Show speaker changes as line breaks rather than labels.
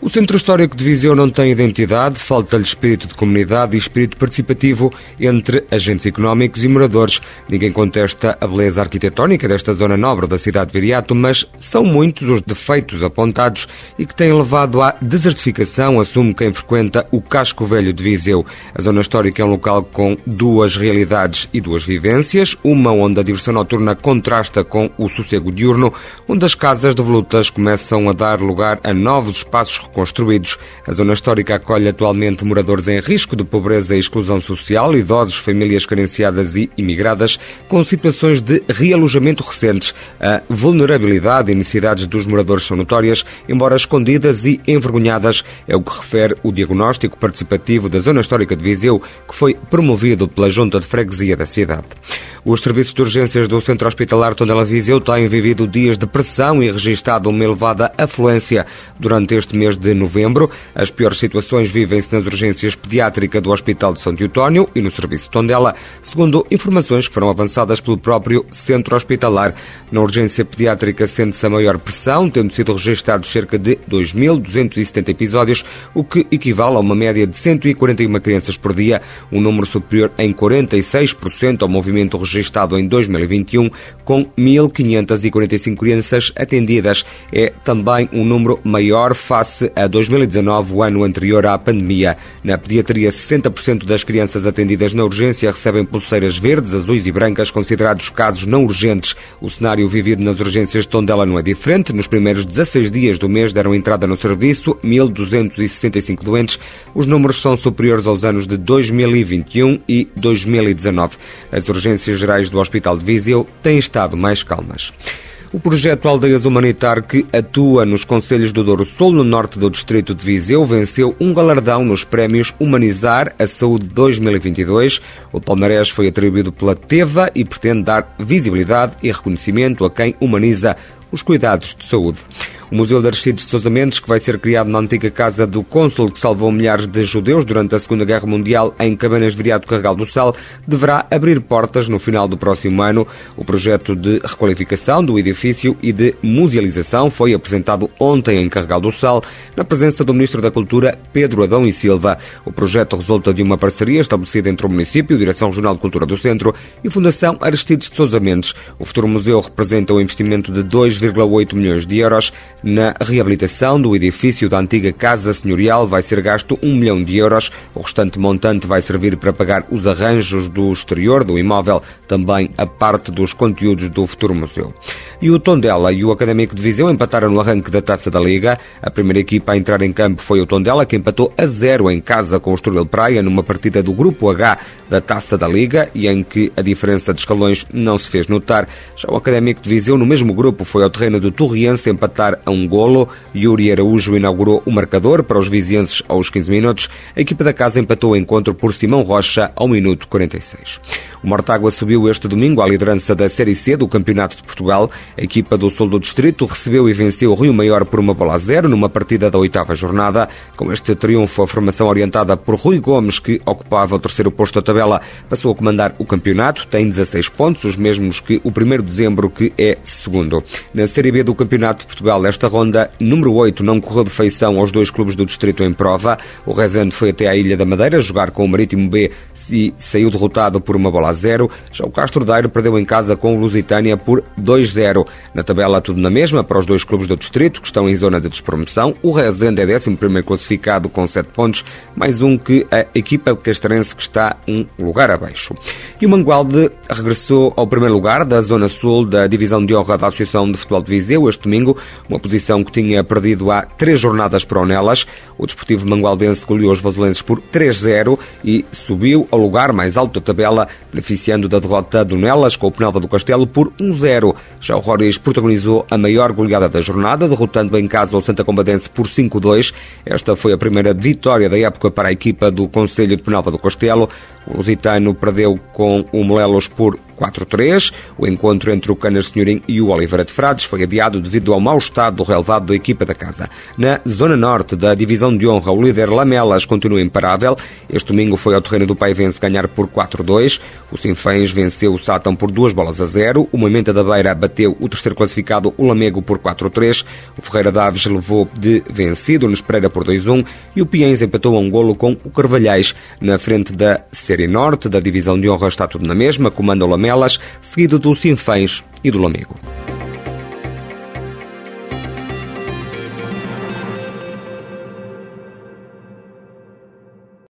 O Centro Histórico de Viseu não tem identidade, falta-lhe espírito de comunidade e espírito participativo entre agentes económicos e moradores. Ninguém contesta a beleza arquitetónica desta zona nobre da cidade de Viriato, mas são muitos os defeitos apontados e que têm levado à desertificação, assume quem frequenta o Casco Velho de Viseu. A zona histórica é um local com duas realidades e duas vivências, uma onde a diversão noturna contrasta com o sossego diurno, onde as casas de volutas começam a dar lugar a novos espaços construídos. A zona histórica acolhe atualmente moradores em risco de pobreza e exclusão social, idosos, famílias carenciadas e imigradas, com situações de realojamento recentes. A vulnerabilidade e necessidades dos moradores são notórias, embora escondidas e envergonhadas, é o que refere o diagnóstico participativo da Zona Histórica de Viseu, que foi promovido pela Junta de Freguesia da cidade. Os serviços de urgências do Centro Hospitalar Tondela Viseu têm vivido dias de pressão e registado uma elevada afluência durante este mês de novembro. As piores situações vivem-se nas urgências pediátricas do Hospital de São Teutónio e no Serviço de Tondela, segundo informações que foram avançadas pelo próprio Centro Hospitalar. Na urgência pediátrica sente-se a maior pressão, tendo sido registrados cerca de 2.270 episódios, o que equivale a uma média de 141 crianças por dia, um número superior em 46% ao movimento registrado em 2021, com 1.545 crianças atendidas. É também um número maior face a 2019, o ano anterior à pandemia. Na pediatria, 60% das crianças atendidas na urgência recebem pulseiras verdes, azuis e brancas, considerados casos não urgentes. O cenário vivido nas urgências de Tondela não é diferente. Nos primeiros 16 dias do mês deram entrada no serviço 1.265 doentes. Os números são superiores aos anos de 2021 e 2019. As urgências gerais do Hospital de Viseu têm estado mais calmas. O projeto Aldeias Humanitar, que atua nos Conselhos do Douro Sul, no norte do distrito de Viseu, venceu um galardão nos prémios Humanizar a Saúde 2022. O palmarés foi atribuído pela TEVA e pretende dar visibilidade e reconhecimento a quem humaniza os cuidados de saúde. O Museu de Aristides de Sousa Mendes, que vai ser criado na antiga casa do cônsul que salvou milhares de judeus durante a Segunda Guerra Mundial em Cabanas de Viriato Carregal do Sal, deverá abrir portas no final do próximo ano. O projeto de requalificação do edifício e de musealização foi apresentado ontem em Carregal do Sal, na presença do Ministro da Cultura, Pedro Adão e Silva. O projeto resulta de uma parceria estabelecida entre o município, Direção Regional de Cultura do Centro e Fundação Aristides de Sousa Mendes. O futuro museu representa um investimento de 2,8 milhões de euros na reabilitação do edifício da antiga Casa Senhorial vai ser gasto 1 milhão de euros. O restante montante vai servir para pagar os arranjos do exterior do imóvel, também a parte dos conteúdos do futuro museu. E o Tondela e o Académico de Viseu empataram no arranque da Taça da Liga. A primeira equipa a entrar em campo foi o Tondela, que empatou a zero em casa com o Estoril Praia numa partida do Grupo H da Taça da Liga e em que a diferença de escalões não se fez notar. Já o Académico de Viseu, no mesmo grupo, foi ao terreno do Torriense empatar a um golo. Yuri Araújo inaugurou o marcador para os vizienses aos 15 minutos. A equipa da casa empatou o encontro por Simão Rocha ao minuto 46. O Mortágua subiu este domingo à liderança da Série C do Campeonato de Portugal. A equipa do Sul do Distrito recebeu e venceu o Rio Maior por uma bola a zero numa partida da oitava jornada. Com este triunfo, a formação orientada por Rui Gomes, que ocupava o terceiro posto da tabela, passou a comandar o campeonato. Tem 16 pontos, os mesmos que o 1 de dezembro, que é segundo. Na Série B do Campeonato de Portugal, esta ronda número 8 não correu de feição aos dois clubes do Distrito em prova. O Rezende foi até à Ilha da Madeira jogar com o Marítimo B e saiu derrotado por uma bola a 0. Já o Castro Daire perdeu em casa com o Lusitânia por 2-0. Na tabela, tudo na mesma para os dois clubes do distrito, que estão em zona de despromoção. O Rezende é 11 classificado com 7 pontos, mais um que a equipa castrense que está um lugar abaixo. E o Mangualde regressou ao primeiro lugar da zona sul da divisão de honra da Associação de Futebol de Viseu este domingo, uma posição que tinha perdido há três jornadas para o Nelas. O Desportivo Mangualdense goleou os vaselenses por 3-0 e subiu ao lugar mais alto da tabela, beneficiando da derrota do Nelas com o Penalva do Castelo por 1-0. Já o Roriz protagonizou a maior goleada da jornada, derrotando em casa o Santa Combadense por 5-2. Esta foi a primeira vitória da época para a equipa do Conselho de Penalva do Castelo. O Lusitano perdeu com o Molelos por 4-3. O encontro entre o Canas Senhorim e o Oliveira de Frades foi adiado devido ao mau estado do relevado da equipa da casa. Na zona norte da divisão de honra, o líder Lamelas continua imparável. Este domingo foi ao terreno do Paivense ganhar por 4-2. O Sinfãs venceu o Sátão por duas bolas a zero. O Moimenta da Beira bateu o terceiro classificado, o Lamego, por 4-3. O Ferreira Daves levou de vencido o Pereira por 2-1 e o Piens empatou um golo com o Carvalhais. Na frente da Série Norte, da divisão de honra está tudo na mesma, comanda o Lamelas, seguido do Sinfãs e do Lamego.